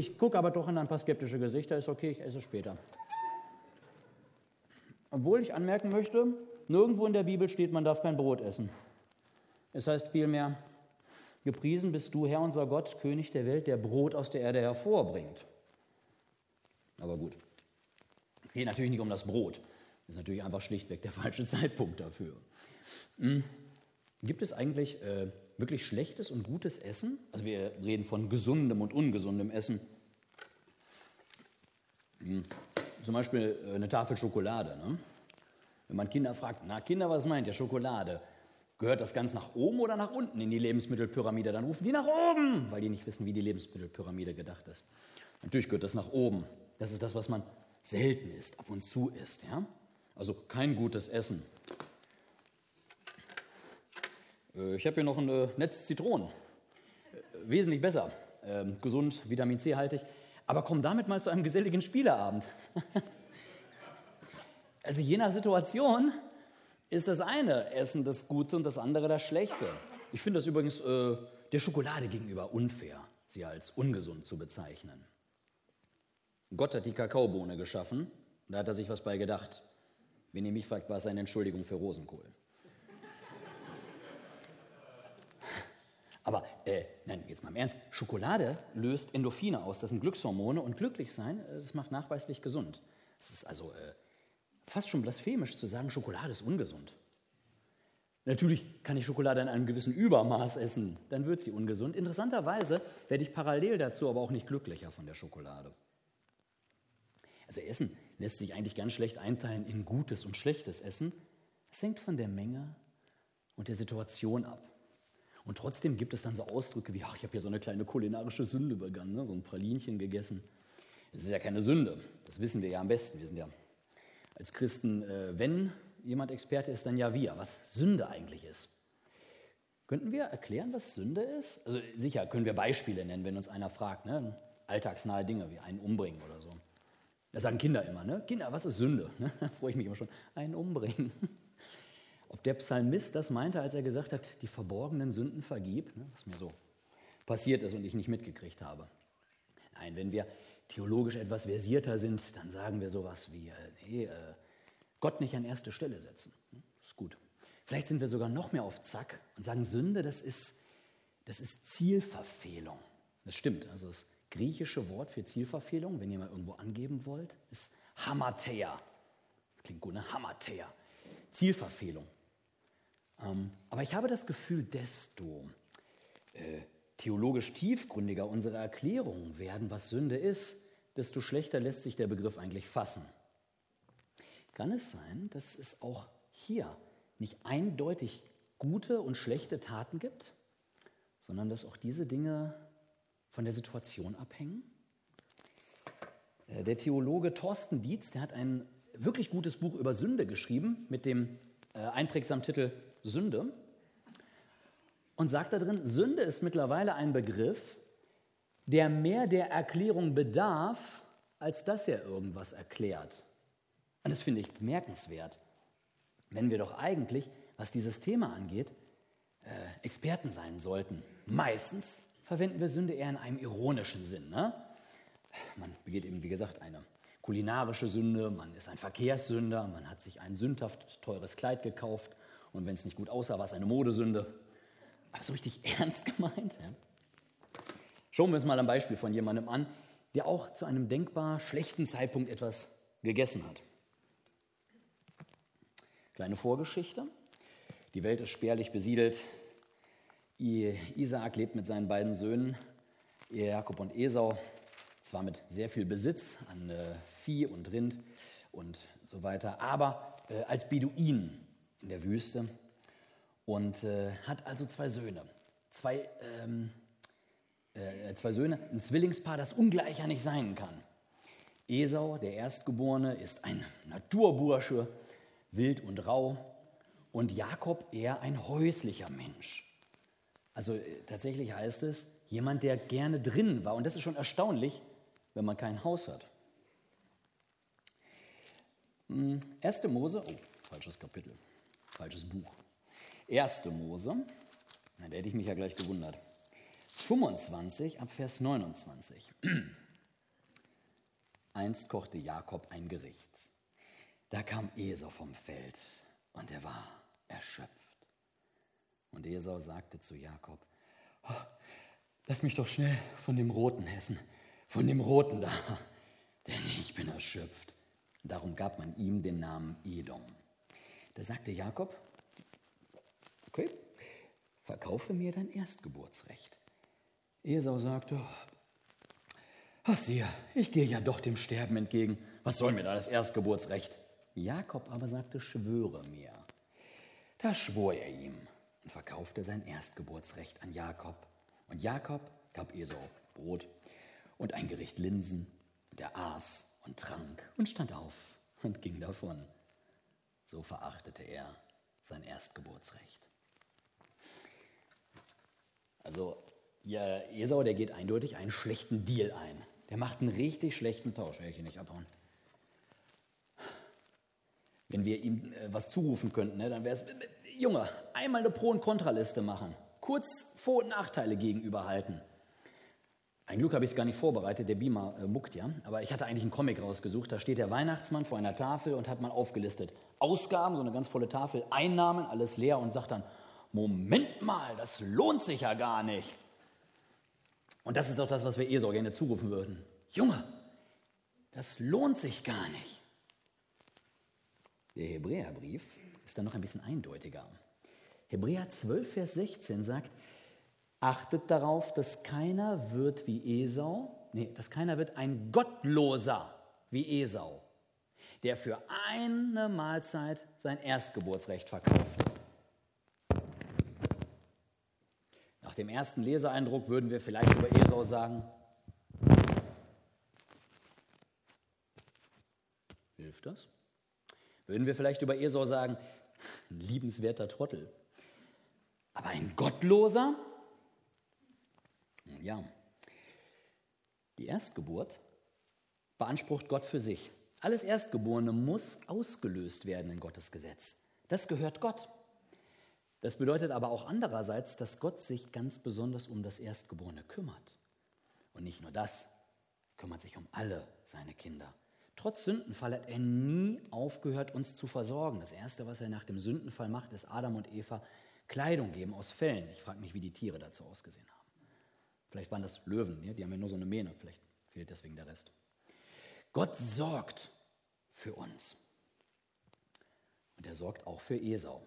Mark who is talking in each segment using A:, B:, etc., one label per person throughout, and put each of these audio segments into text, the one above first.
A: Ich gucke aber doch in ein paar skeptische Gesichter, ist okay, ich esse später. Obwohl ich anmerken möchte, nirgendwo in der Bibel steht, man darf kein Brot essen. Es heißt vielmehr, gepriesen bist du, Herr unser Gott, König der Welt, der Brot aus der Erde hervorbringt. Aber gut, es geht natürlich nicht um das Brot. Das ist natürlich einfach schlichtweg der falsche Zeitpunkt dafür. Hm. Gibt es eigentlich äh, wirklich schlechtes und gutes Essen? Also wir reden von gesundem und ungesundem Essen. Hm. Zum Beispiel äh, eine Tafel Schokolade. Ne? Wenn man Kinder fragt, na Kinder, was meint ihr Schokolade? Gehört das ganz nach oben oder nach unten in die Lebensmittelpyramide? Dann rufen die nach oben, weil die nicht wissen, wie die Lebensmittelpyramide gedacht ist. Natürlich gehört das nach oben. Das ist das, was man selten isst, ab und zu isst. Ja? Also kein gutes Essen. Äh, ich habe hier noch ein Netz Zitronen. Äh, wesentlich besser. Ähm, gesund, Vitamin C haltig. Aber komm damit mal zu einem geselligen Spieleabend. also je nach Situation ist das eine Essen das Gute und das andere das Schlechte. Ich finde das übrigens äh, der Schokolade gegenüber unfair, sie als ungesund zu bezeichnen. Gott hat die Kakaobohne geschaffen, da hat er sich was bei gedacht. Wenn ihr mich fragt, war es eine Entschuldigung für Rosenkohl. Aber äh, nein, jetzt mal im Ernst, Schokolade löst Endorphine aus, das sind Glückshormone und glücklich sein, äh, das macht nachweislich gesund. Es ist also äh, fast schon blasphemisch zu sagen, Schokolade ist ungesund. Natürlich kann ich Schokolade in einem gewissen Übermaß essen, dann wird sie ungesund. Interessanterweise werde ich parallel dazu aber auch nicht glücklicher von der Schokolade. Also Essen lässt sich eigentlich ganz schlecht einteilen in gutes und schlechtes Essen. Es hängt von der Menge und der Situation ab. Und trotzdem gibt es dann so Ausdrücke wie, ach, ich habe ja so eine kleine kulinarische Sünde begangen, ne? so ein Pralinchen gegessen. Das ist ja keine Sünde, das wissen wir ja am besten. Wir sind ja als Christen, äh, wenn jemand Experte ist, dann ja wir, was Sünde eigentlich ist. Könnten wir erklären, was Sünde ist? Also sicher können wir Beispiele nennen, wenn uns einer fragt, ne? alltagsnahe Dinge wie einen umbringen oder so. Das sagen Kinder immer, ne? Kinder, was ist Sünde? Da freue ich mich immer schon. Einen umbringen. Ob der Psalmist das meinte, als er gesagt hat, die verborgenen Sünden vergib, ne? was mir so passiert ist und ich nicht mitgekriegt habe. Nein, wenn wir theologisch etwas versierter sind, dann sagen wir sowas wie, äh, nee, äh, Gott nicht an erste Stelle setzen. Das ist gut. Vielleicht sind wir sogar noch mehr auf Zack und sagen, Sünde, das ist, das ist Zielverfehlung. Das stimmt. Also das griechische Wort für Zielverfehlung, wenn ihr mal irgendwo angeben wollt, ist Hamatheia. Klingt gut, ne? Hamatheia. Zielverfehlung. Ähm, aber ich habe das Gefühl, desto äh, theologisch tiefgründiger unsere Erklärungen werden, was Sünde ist, desto schlechter lässt sich der Begriff eigentlich fassen. Kann es sein, dass es auch hier nicht eindeutig gute und schlechte Taten gibt, sondern dass auch diese Dinge von der Situation abhängen? Äh, der Theologe Thorsten Dietz, der hat ein wirklich gutes Buch über Sünde geschrieben mit dem äh, einprägsamen Titel Sünde und sagt da drin, Sünde ist mittlerweile ein Begriff, der mehr der Erklärung bedarf, als dass er irgendwas erklärt. Und das finde ich bemerkenswert, wenn wir doch eigentlich, was dieses Thema angeht, äh, Experten sein sollten. Meistens verwenden wir Sünde eher in einem ironischen Sinn. Ne? Man begeht eben, wie gesagt, eine kulinarische Sünde, man ist ein Verkehrssünder, man hat sich ein sündhaft teures Kleid gekauft und wenn es nicht gut aussah, war es eine Modesünde. Aber so richtig ernst gemeint. Ja? Schauen wir uns mal ein Beispiel von jemandem an, der auch zu einem denkbar schlechten Zeitpunkt etwas gegessen hat. Kleine Vorgeschichte. Die Welt ist spärlich besiedelt. Isaak lebt mit seinen beiden Söhnen, Jakob und Esau, zwar mit sehr viel Besitz an äh, Vieh und Rind und so weiter, aber äh, als Beduin in der Wüste und äh, hat also zwei Söhne. Zwei, ähm, äh, zwei Söhne, ein Zwillingspaar, das ungleicher nicht sein kann. Esau, der Erstgeborene, ist ein Naturbursche, wild und rau, und Jakob eher ein häuslicher Mensch. Also äh, tatsächlich heißt es, jemand, der gerne drin war. Und das ist schon erstaunlich, wenn man kein Haus hat. Hm, erste Mose, oh, falsches Kapitel, falsches Buch. Erste Mose, na, da hätte ich mich ja gleich gewundert. 25 ab Vers 29. Einst kochte Jakob ein Gericht. Da kam Esau vom Feld und er war erschöpft. Und Esau sagte zu Jakob, oh, lass mich doch schnell von dem Roten essen, von dem Roten da, denn ich bin erschöpft. Darum gab man ihm den Namen Edom. Da sagte Jakob, okay, verkaufe mir dein Erstgeburtsrecht. Esau sagte, ach siehe, ich gehe ja doch dem Sterben entgegen. Was soll mir da das Erstgeburtsrecht? Jakob aber sagte, schwöre mir. Da schwor er ihm und verkaufte sein Erstgeburtsrecht an Jakob. Und Jakob gab Esau Brot und ein Gericht Linsen. Und er aß und trank und stand auf und ging davon. So verachtete er sein Erstgeburtsrecht. Also ja, Esau, der geht eindeutig einen schlechten Deal ein. Der macht einen richtig schlechten Tausch. Werde ich hier nicht abhauen. Wenn wir ihm äh, was zurufen könnten, ne, dann wäre es, Junge, einmal eine Pro- und Kontraliste machen. Kurz Vor- und Nachteile gegenüberhalten. Ein Glück habe ich es gar nicht vorbereitet, der Beamer äh, muckt ja. Aber ich hatte eigentlich einen Comic rausgesucht. Da steht der Weihnachtsmann vor einer Tafel und hat mal aufgelistet. Ausgaben, so eine ganz volle Tafel, Einnahmen, alles leer und sagt dann, Moment mal, das lohnt sich ja gar nicht. Und das ist doch das, was wir Esau gerne zurufen würden. Junge, das lohnt sich gar nicht. Der Hebräerbrief ist dann noch ein bisschen eindeutiger. Hebräer 12, Vers 16 sagt, achtet darauf, dass keiner wird wie Esau, nee, dass keiner wird ein Gottloser wie Esau, der für eine Mahlzeit sein Erstgeburtsrecht verkauft. Nach dem ersten Leseeindruck würden wir vielleicht über Esau sagen, hilft das? Würden wir vielleicht über Esau sagen, ein liebenswerter Trottel. Aber ein Gottloser? Ja. Die Erstgeburt beansprucht Gott für sich. Alles Erstgeborene muss ausgelöst werden in Gottes Gesetz. Das gehört Gott. Das bedeutet aber auch andererseits, dass Gott sich ganz besonders um das Erstgeborene kümmert. Und nicht nur das, kümmert sich um alle seine Kinder. Trotz Sündenfall hat er nie aufgehört, uns zu versorgen. Das Erste, was er nach dem Sündenfall macht, ist Adam und Eva Kleidung geben aus Fellen. Ich frage mich, wie die Tiere dazu ausgesehen haben. Vielleicht waren das Löwen, die haben ja nur so eine Mähne, vielleicht fehlt deswegen der Rest. Gott sorgt für uns. Und er sorgt auch für Esau.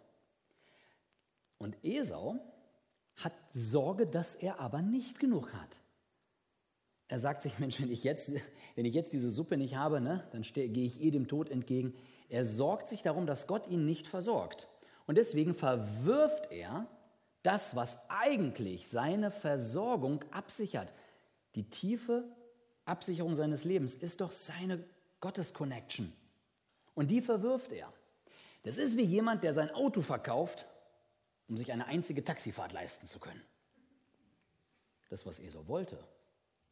A: Und Esau hat Sorge, dass er aber nicht genug hat. Er sagt sich, Mensch, wenn ich jetzt, wenn ich jetzt diese Suppe nicht habe, ne, dann gehe ich eh dem Tod entgegen. Er sorgt sich darum, dass Gott ihn nicht versorgt. Und deswegen verwirft er das, was eigentlich seine Versorgung absichert. Die tiefe Absicherung seines Lebens ist doch seine Gottes-Connection. Und die verwirft er. Das ist wie jemand, der sein Auto verkauft um sich eine einzige Taxifahrt leisten zu können. Das, was Esau wollte,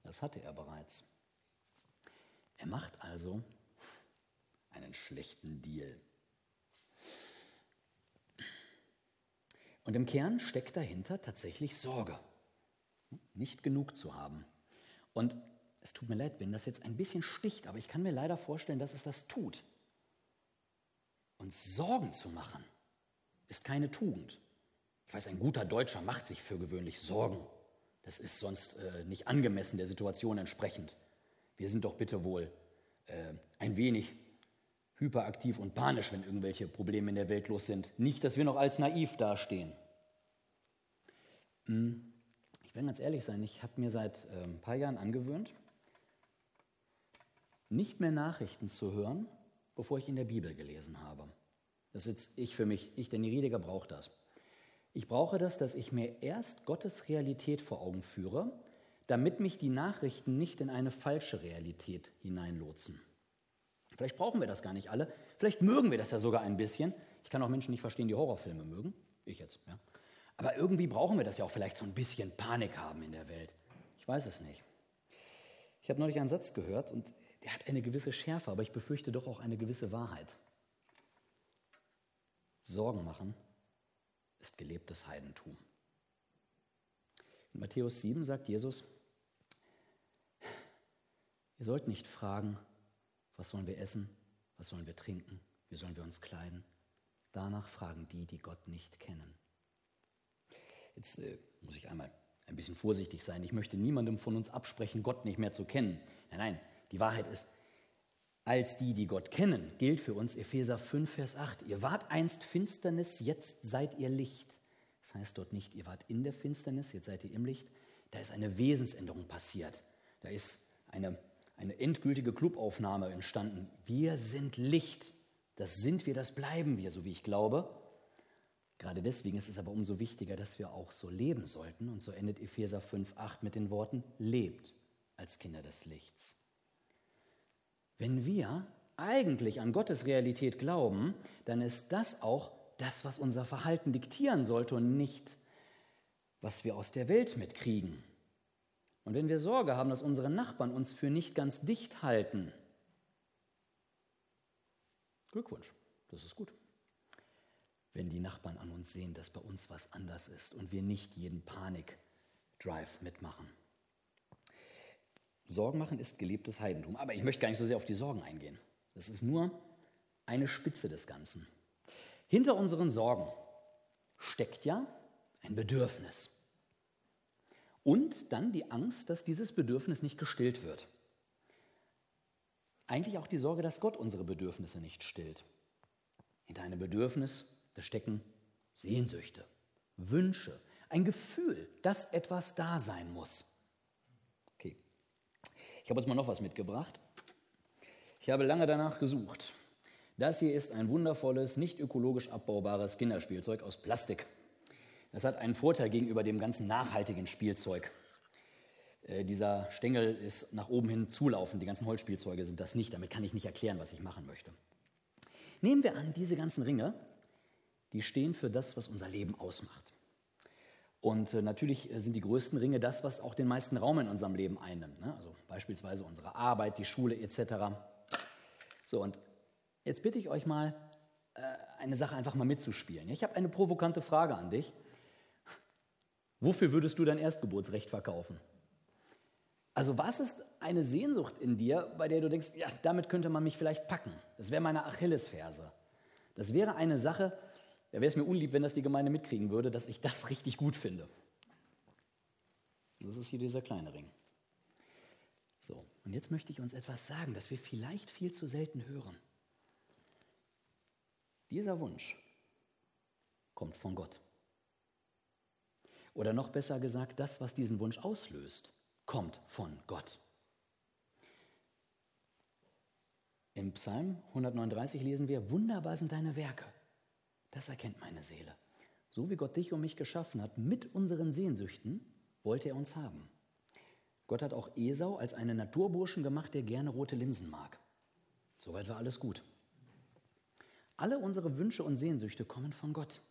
A: das hatte er bereits. Er macht also einen schlechten Deal. Und im Kern steckt dahinter tatsächlich Sorge, nicht genug zu haben. Und es tut mir leid, wenn das jetzt ein bisschen sticht, aber ich kann mir leider vorstellen, dass es das tut. Uns Sorgen zu machen, ist keine Tugend. Ich weiß, ein guter Deutscher macht sich für gewöhnlich Sorgen. Das ist sonst äh, nicht angemessen der Situation entsprechend. Wir sind doch bitte wohl äh, ein wenig hyperaktiv und panisch, wenn irgendwelche Probleme in der Welt los sind. Nicht, dass wir noch als naiv dastehen. Hm. Ich will ganz ehrlich sein, ich habe mir seit äh, ein paar Jahren angewöhnt, nicht mehr Nachrichten zu hören, bevor ich in der Bibel gelesen habe. Das ist ich für mich, ich, Danny Riediger, brauche das. Ich brauche das, dass ich mir erst Gottes Realität vor Augen führe, damit mich die Nachrichten nicht in eine falsche Realität hineinlotsen. Vielleicht brauchen wir das gar nicht alle. Vielleicht mögen wir das ja sogar ein bisschen. Ich kann auch Menschen nicht verstehen, die Horrorfilme mögen. Ich jetzt, ja. Aber irgendwie brauchen wir das ja auch vielleicht so ein bisschen Panik haben in der Welt. Ich weiß es nicht. Ich habe neulich einen Satz gehört und der hat eine gewisse Schärfe, aber ich befürchte doch auch eine gewisse Wahrheit. Sorgen machen ist gelebtes Heidentum. In Matthäus 7 sagt Jesus, ihr sollt nicht fragen, Was sollen wir essen? Was sollen wir trinken? Wie sollen wir uns kleiden? Danach fragen die, die Gott nicht kennen. Jetzt äh, muss ich einmal ein bisschen vorsichtig sein. Ich möchte niemandem von uns absprechen, Gott nicht mehr zu kennen. Nein, nein, die Wahrheit ist, als die, die Gott kennen, gilt für uns Epheser 5, Vers 8. Ihr wart einst Finsternis, jetzt seid ihr Licht. Das heißt dort nicht, ihr wart in der Finsternis, jetzt seid ihr im Licht. Da ist eine Wesensänderung passiert. Da ist eine, eine endgültige Clubaufnahme entstanden. Wir sind Licht. Das sind wir, das bleiben wir, so wie ich glaube. Gerade deswegen ist es aber umso wichtiger, dass wir auch so leben sollten. Und so endet Epheser 5, 8 mit den Worten, lebt als Kinder des Lichts. Wenn wir eigentlich an Gottes Realität glauben, dann ist das auch das, was unser Verhalten diktieren sollte und nicht, was wir aus der Welt mitkriegen. Und wenn wir Sorge haben, dass unsere Nachbarn uns für nicht ganz dicht halten, Glückwunsch, das ist gut. Wenn die Nachbarn an uns sehen, dass bei uns was anders ist und wir nicht jeden Panik-Drive mitmachen. Sorgen machen ist gelebtes Heidentum. Aber ich möchte gar nicht so sehr auf die Sorgen eingehen. Das ist nur eine Spitze des Ganzen. Hinter unseren Sorgen steckt ja ein Bedürfnis. Und dann die Angst, dass dieses Bedürfnis nicht gestillt wird. Eigentlich auch die Sorge, dass Gott unsere Bedürfnisse nicht stillt. Hinter einem Bedürfnis, da stecken Sehnsüchte, Wünsche, ein Gefühl, dass etwas da sein muss. Ich habe jetzt mal noch was mitgebracht. Ich habe lange danach gesucht. Das hier ist ein wundervolles, nicht ökologisch abbaubares Kinderspielzeug aus Plastik. Das hat einen Vorteil gegenüber dem ganzen nachhaltigen Spielzeug. Äh, dieser Stängel ist nach oben hin zulaufend, die ganzen Holzspielzeuge sind das nicht. Damit kann ich nicht erklären, was ich machen möchte. Nehmen wir an, diese ganzen Ringe, die stehen für das, was unser Leben ausmacht. Und äh, natürlich äh, sind die größten Ringe das, was auch den meisten Raum in unserem Leben einnimmt. Ne? Also beispielsweise unsere Arbeit, die Schule etc. So, und jetzt bitte ich euch mal, äh, eine Sache einfach mal mitzuspielen. Ich habe eine provokante Frage an dich. Wofür würdest du dein Erstgeburtsrecht verkaufen? Also was ist eine Sehnsucht in dir, bei der du denkst, ja, damit könnte man mich vielleicht packen? Das wäre meine Achillesferse. Das wäre eine Sache, da wäre es mir unlieb, wenn das die Gemeinde mitkriegen würde, dass ich das richtig gut finde. Das ist hier dieser kleine Ring. So, und jetzt möchte ich uns etwas sagen, das wir vielleicht viel zu selten hören. Dieser Wunsch kommt von Gott. Oder noch besser gesagt, das, was diesen Wunsch auslöst, kommt von Gott. Im Psalm 139 lesen wir, wunderbar sind deine Werke. Das erkennt meine Seele. So wie Gott dich und mich geschaffen hat, mit unseren Sehnsüchten, wollte er uns haben. Gott hat auch Esau als einen Naturburschen gemacht, der gerne rote Linsen mag. Soweit war alles gut. Alle unsere Wünsche und Sehnsüchte kommen von Gott.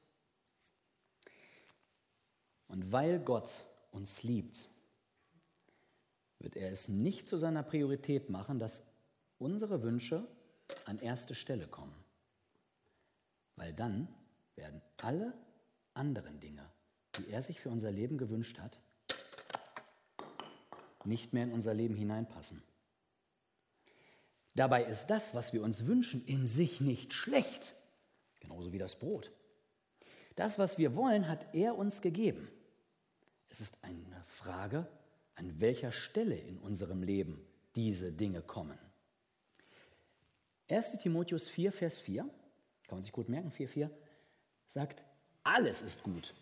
A: Und weil Gott uns liebt, wird er es nicht zu seiner Priorität machen, dass unsere Wünsche an erste Stelle kommen. Weil dann werden alle anderen Dinge, die er sich für unser Leben gewünscht hat, nicht mehr in unser Leben hineinpassen. Dabei ist das, was wir uns wünschen, in sich nicht schlecht, genauso wie das Brot. Das, was wir wollen, hat er uns gegeben. Es ist eine Frage, an welcher Stelle in unserem Leben diese Dinge kommen. 1 Timotheus 4, Vers 4, kann man sich gut merken, 4, 4, sagt, alles ist gut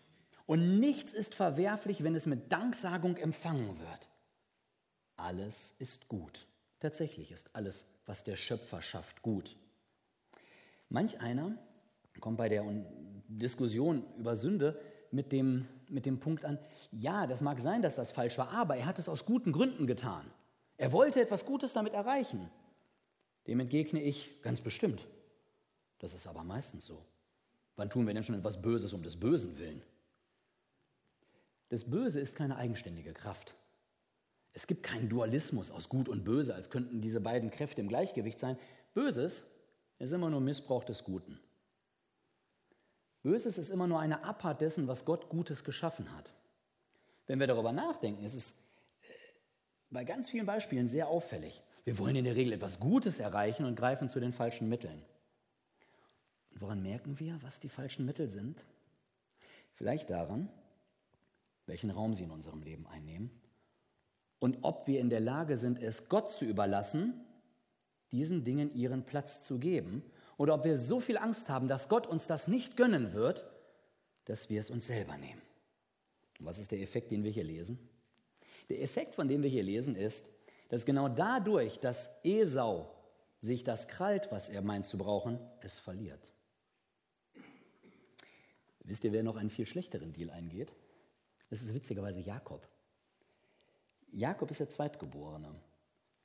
A: und nichts ist verwerflich, wenn es mit Danksagung empfangen wird. Alles ist gut. Tatsächlich ist alles, was der Schöpfer schafft, gut. Manch einer kommt bei der Diskussion über Sünde mit dem, mit dem Punkt an, ja, das mag sein, dass das falsch war, aber er hat es aus guten Gründen getan. Er wollte etwas Gutes damit erreichen. Dem entgegne ich ganz bestimmt. Das ist aber meistens so. Wann tun wir denn schon etwas Böses um des Bösen willen? Das Böse ist keine eigenständige Kraft. Es gibt keinen Dualismus aus Gut und Böse, als könnten diese beiden Kräfte im Gleichgewicht sein. Böses ist immer nur Missbrauch des Guten. Böses ist immer nur eine Abart dessen, was Gott Gutes geschaffen hat. Wenn wir darüber nachdenken, ist es äh, bei ganz vielen Beispielen sehr auffällig. Wir wollen in der Regel etwas Gutes erreichen und greifen zu den falschen Mitteln. Woran merken wir, was die falschen Mittel sind? Vielleicht daran, welchen Raum sie in unserem Leben einnehmen und ob wir in der Lage sind, es Gott zu überlassen, diesen Dingen ihren Platz zu geben, oder ob wir so viel Angst haben, dass Gott uns das nicht gönnen wird, dass wir es uns selber nehmen. Und was ist der Effekt, den wir hier lesen? Der Effekt, von dem wir hier lesen, ist, dass genau dadurch, dass Esau sich das krallt, was er meint zu brauchen, es verliert. Wisst ihr, wer noch einen viel schlechteren Deal eingeht? Das ist witzigerweise Jakob. Jakob ist der Zweitgeborene.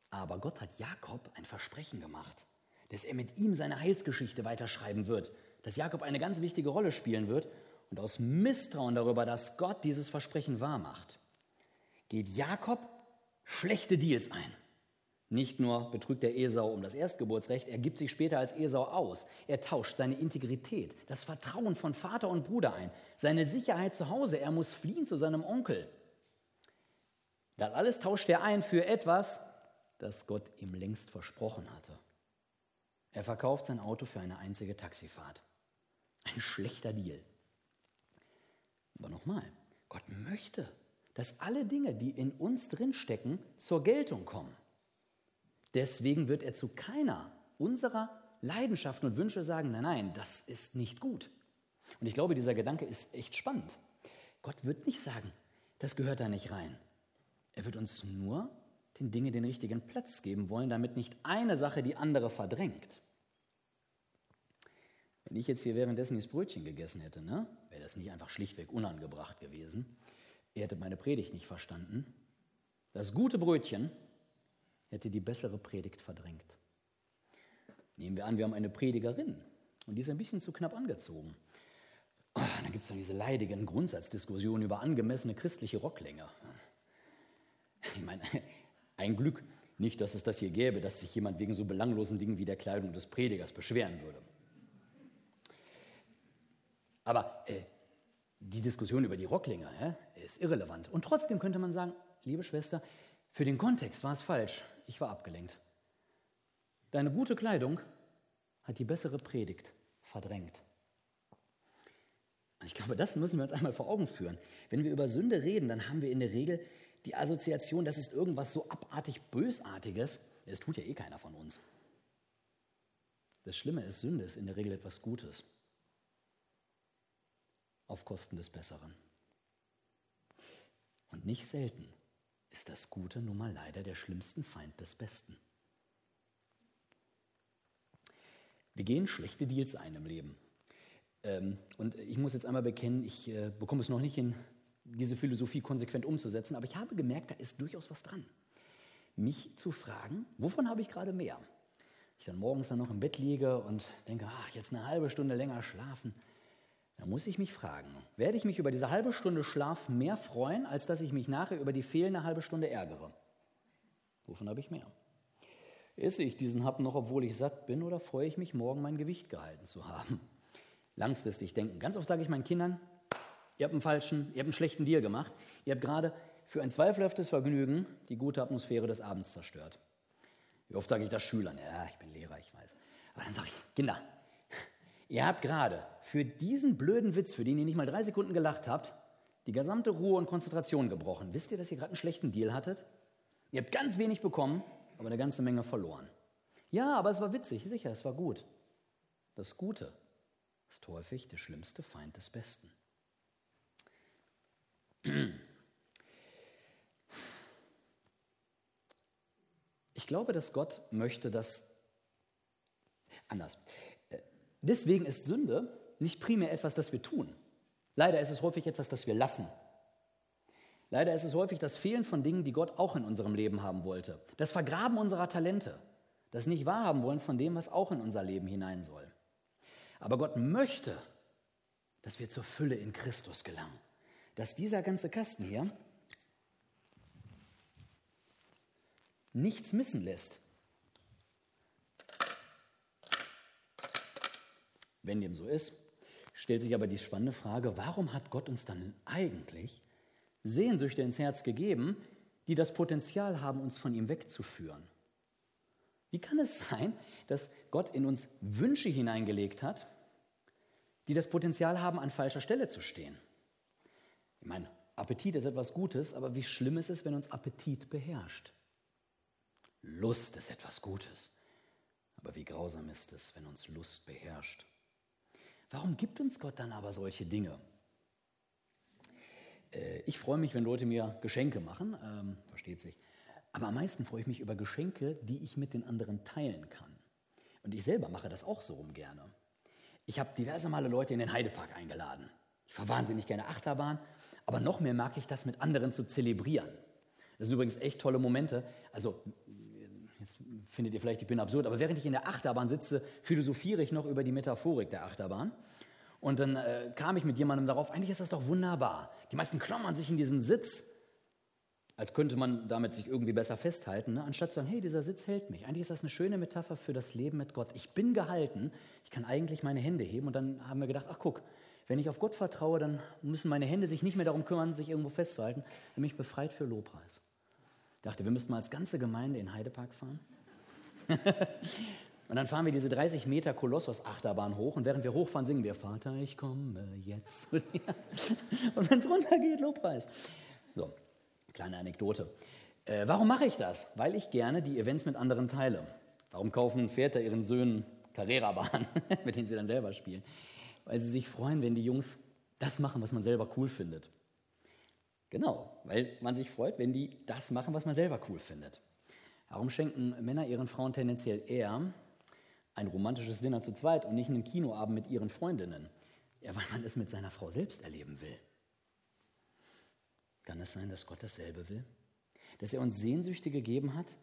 A: Aber Gott hat Jakob ein Versprechen gemacht, dass er mit ihm seine Heilsgeschichte weiterschreiben wird, dass Jakob eine ganz wichtige Rolle spielen wird und aus Misstrauen darüber, dass Gott dieses Versprechen wahrmacht, geht Jakob schlechte Deals ein. Nicht nur betrügt der Esau um das Erstgeburtsrecht, er gibt sich später als Esau aus. Er tauscht seine Integrität, das Vertrauen von Vater und Bruder ein, seine Sicherheit zu Hause. Er muss fliehen zu seinem Onkel. Das alles tauscht er ein für etwas, das Gott ihm längst versprochen hatte. Er verkauft sein Auto für eine einzige Taxifahrt. Ein schlechter Deal. Aber nochmal, Gott möchte, dass alle Dinge, die in uns drinstecken, zur Geltung kommen. Deswegen wird er zu keiner unserer Leidenschaften und Wünsche sagen, nein, nein, das ist nicht gut. Und ich glaube, dieser Gedanke ist echt spannend. Gott wird nicht sagen, das gehört da nicht rein. Er wird uns nur den Dingen den richtigen Platz geben wollen, damit nicht eine Sache die andere verdrängt. Wenn ich jetzt hier währenddessen das Brötchen gegessen hätte, ne, wäre das nicht einfach schlichtweg unangebracht gewesen. Ihr hättet meine Predigt nicht verstanden. Das gute Brötchen hätte die bessere Predigt verdrängt. Nehmen wir an, wir haben eine Predigerin und die ist ein bisschen zu knapp angezogen. Oh, dann gibt es dann diese leidigen Grundsatzdiskussionen über angemessene christliche Rocklänge. Ich meine, ein Glück nicht, dass es das hier gäbe, dass sich jemand wegen so belanglosen Dingen wie der Kleidung des Predigers beschweren würde. Aber äh, die Diskussion über die Rocklänge äh, ist irrelevant. Und trotzdem könnte man sagen, liebe Schwester, für den Kontext war es falsch ich war abgelenkt. Deine gute Kleidung hat die bessere Predigt verdrängt. Ich glaube, das müssen wir uns einmal vor Augen führen. Wenn wir über Sünde reden, dann haben wir in der Regel die Assoziation, das ist irgendwas so abartig Bösartiges. Das tut ja eh keiner von uns. Das Schlimme ist, Sünde ist in der Regel etwas Gutes. Auf Kosten des Besseren. Und nicht selten ist das Gute nun mal leider der schlimmsten Feind des Besten. Wir gehen schlechte Deals ein im Leben. Ähm, und ich muss jetzt einmal bekennen, ich äh, bekomme es noch nicht hin, diese Philosophie konsequent umzusetzen, aber ich habe gemerkt, da ist durchaus was dran. Mich zu fragen, wovon habe ich gerade mehr? Ich dann morgens dann noch im Bett liege und denke, ach, jetzt eine halbe Stunde länger schlafen. Da muss ich mich fragen, werde ich mich über diese halbe Stunde Schlaf mehr freuen, als dass ich mich nachher über die fehlende halbe Stunde ärgere? Wovon habe ich mehr? Esse ich diesen Happen noch, obwohl ich satt bin, oder freue ich mich, morgen mein Gewicht gehalten zu haben? Langfristig denken. Ganz oft sage ich meinen Kindern, ihr habt einen falschen, ihr habt einen schlechten Deal gemacht. Ihr habt gerade für ein zweifelhaftes Vergnügen die gute Atmosphäre des Abends zerstört. Wie oft sage ich das Schülern? Ja, ich bin Lehrer, ich weiß. Aber dann sage ich, Kinder, Ihr habt gerade für diesen blöden Witz, für den ihr nicht mal drei Sekunden gelacht habt, die gesamte Ruhe und Konzentration gebrochen. Wisst ihr, dass ihr gerade einen schlechten Deal hattet? Ihr habt ganz wenig bekommen, aber eine ganze Menge verloren. Ja, aber es war witzig, sicher, es war gut. Das Gute ist häufig der schlimmste Feind des Besten. Ich glaube, dass Gott möchte, dass anders. Deswegen ist Sünde nicht primär etwas, das wir tun. Leider ist es häufig etwas, das wir lassen. Leider ist es häufig das Fehlen von Dingen, die Gott auch in unserem Leben haben wollte. Das Vergraben unserer Talente. Das nicht wahrhaben wollen von dem, was auch in unser Leben hinein soll. Aber Gott möchte, dass wir zur Fülle in Christus gelangen. Dass dieser ganze Kasten hier nichts missen lässt, Wenn dem so ist, stellt sich aber die spannende Frage, warum hat Gott uns dann eigentlich Sehnsüchte ins Herz gegeben, die das Potenzial haben, uns von ihm wegzuführen? Wie kann es sein, dass Gott in uns Wünsche hineingelegt hat, die das Potenzial haben, an falscher Stelle zu stehen? Ich meine, Appetit ist etwas Gutes, aber wie schlimm ist es, wenn uns Appetit beherrscht? Lust ist etwas Gutes, aber wie grausam ist es, wenn uns Lust beherrscht? Warum gibt uns Gott dann aber solche Dinge? Äh, ich freue mich, wenn Leute mir Geschenke machen, ähm, versteht sich. Aber am meisten freue ich mich über Geschenke, die ich mit den anderen teilen kann. Und ich selber mache das auch so rum gerne. Ich habe diverse Male Leute in den Heidepark eingeladen. Ich fahre wahnsinnig gerne Achterbahn, aber noch mehr mag ich das mit anderen zu zelebrieren. Das sind übrigens echt tolle Momente. Also, jetzt findet ihr vielleicht, ich bin absurd, aber während ich in der Achterbahn sitze, philosophiere ich noch über die Metaphorik der Achterbahn. Und dann äh, kam ich mit jemandem darauf, eigentlich ist das doch wunderbar. Die meisten klammern sich in diesen Sitz, als könnte man damit sich irgendwie besser festhalten, ne? anstatt zu sagen, hey, dieser Sitz hält mich. Eigentlich ist das eine schöne Metapher für das Leben mit Gott. Ich bin gehalten, ich kann eigentlich meine Hände heben. Und dann haben wir gedacht, ach guck, wenn ich auf Gott vertraue, dann müssen meine Hände sich nicht mehr darum kümmern, sich irgendwo festzuhalten. Dann bin ich befreit für Lobpreis. Dachte, wir müssten mal als ganze Gemeinde in Heidepark fahren. Und dann fahren wir diese 30 Meter Kolossos-Achterbahn hoch und während wir hochfahren, singen wir Vater, ich komme jetzt. und wenn es runtergeht, Lobpreis. So, kleine Anekdote. Äh, warum mache ich das? Weil ich gerne die Events mit anderen teile. Warum kaufen Väter ihren Söhnen Carrera-Bahn, mit denen sie dann selber spielen? Weil sie sich freuen, wenn die Jungs das machen, was man selber cool findet. Genau, weil man sich freut, wenn die das machen, was man selber cool findet. Warum schenken Männer ihren Frauen tendenziell eher ein romantisches Dinner zu zweit und nicht einen Kinoabend mit ihren Freundinnen. Ja, weil man es mit seiner Frau selbst erleben will. Kann es sein, dass Gott dasselbe will? Dass er uns Sehnsüchte gegeben hat,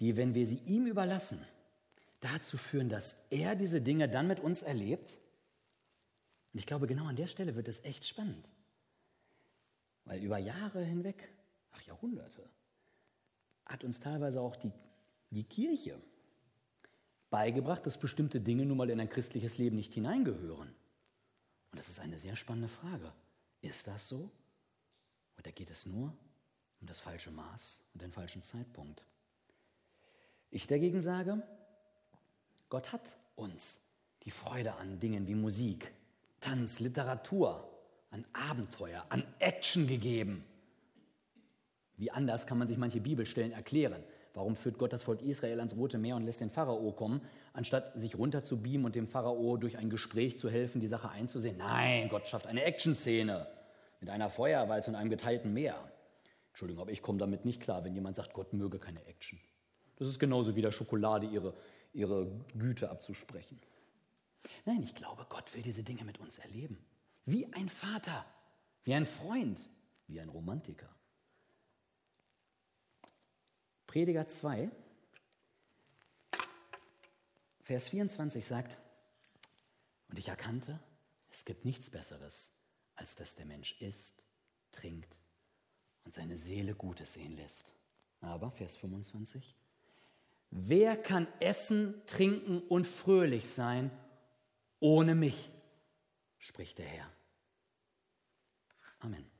A: die, wenn wir sie ihm überlassen, dazu führen, dass er diese Dinge dann mit uns erlebt? Und ich glaube, genau an der Stelle wird es echt spannend. Weil über Jahre hinweg, ach Jahrhunderte, hat uns teilweise auch die, die Kirche beigebracht, dass bestimmte Dinge nun mal in ein christliches Leben nicht hineingehören. Und das ist eine sehr spannende Frage. Ist das so? Oder geht es nur um das falsche Maß und den falschen Zeitpunkt? Ich dagegen sage, Gott hat uns die Freude an Dingen wie Musik, Tanz, Literatur, an Abenteuer, an Action gegeben. Wie anders kann man sich manche Bibelstellen erklären? Warum führt Gott das Volk Israel ans Rote Meer und lässt den Pharao kommen, anstatt sich runter zu beamen und dem Pharao durch ein Gespräch zu helfen, die Sache einzusehen? Nein, Gott schafft eine Action-Szene mit einer Feuerwalze und einem geteilten Meer. Entschuldigung, aber ich komme damit nicht klar, wenn jemand sagt, Gott möge keine Action. Das ist genauso wie der Schokolade ihre, ihre Güte abzusprechen. Nein, ich glaube, Gott will diese Dinge mit uns erleben. Wie ein Vater, wie ein Freund, wie ein Romantiker. Prediger 2, Vers 24 sagt, und ich erkannte, es gibt nichts Besseres, als dass der Mensch isst, trinkt und seine Seele Gutes sehen lässt. Aber, Vers 25, wer kann essen, trinken und fröhlich sein ohne mich, spricht der Herr. Amen.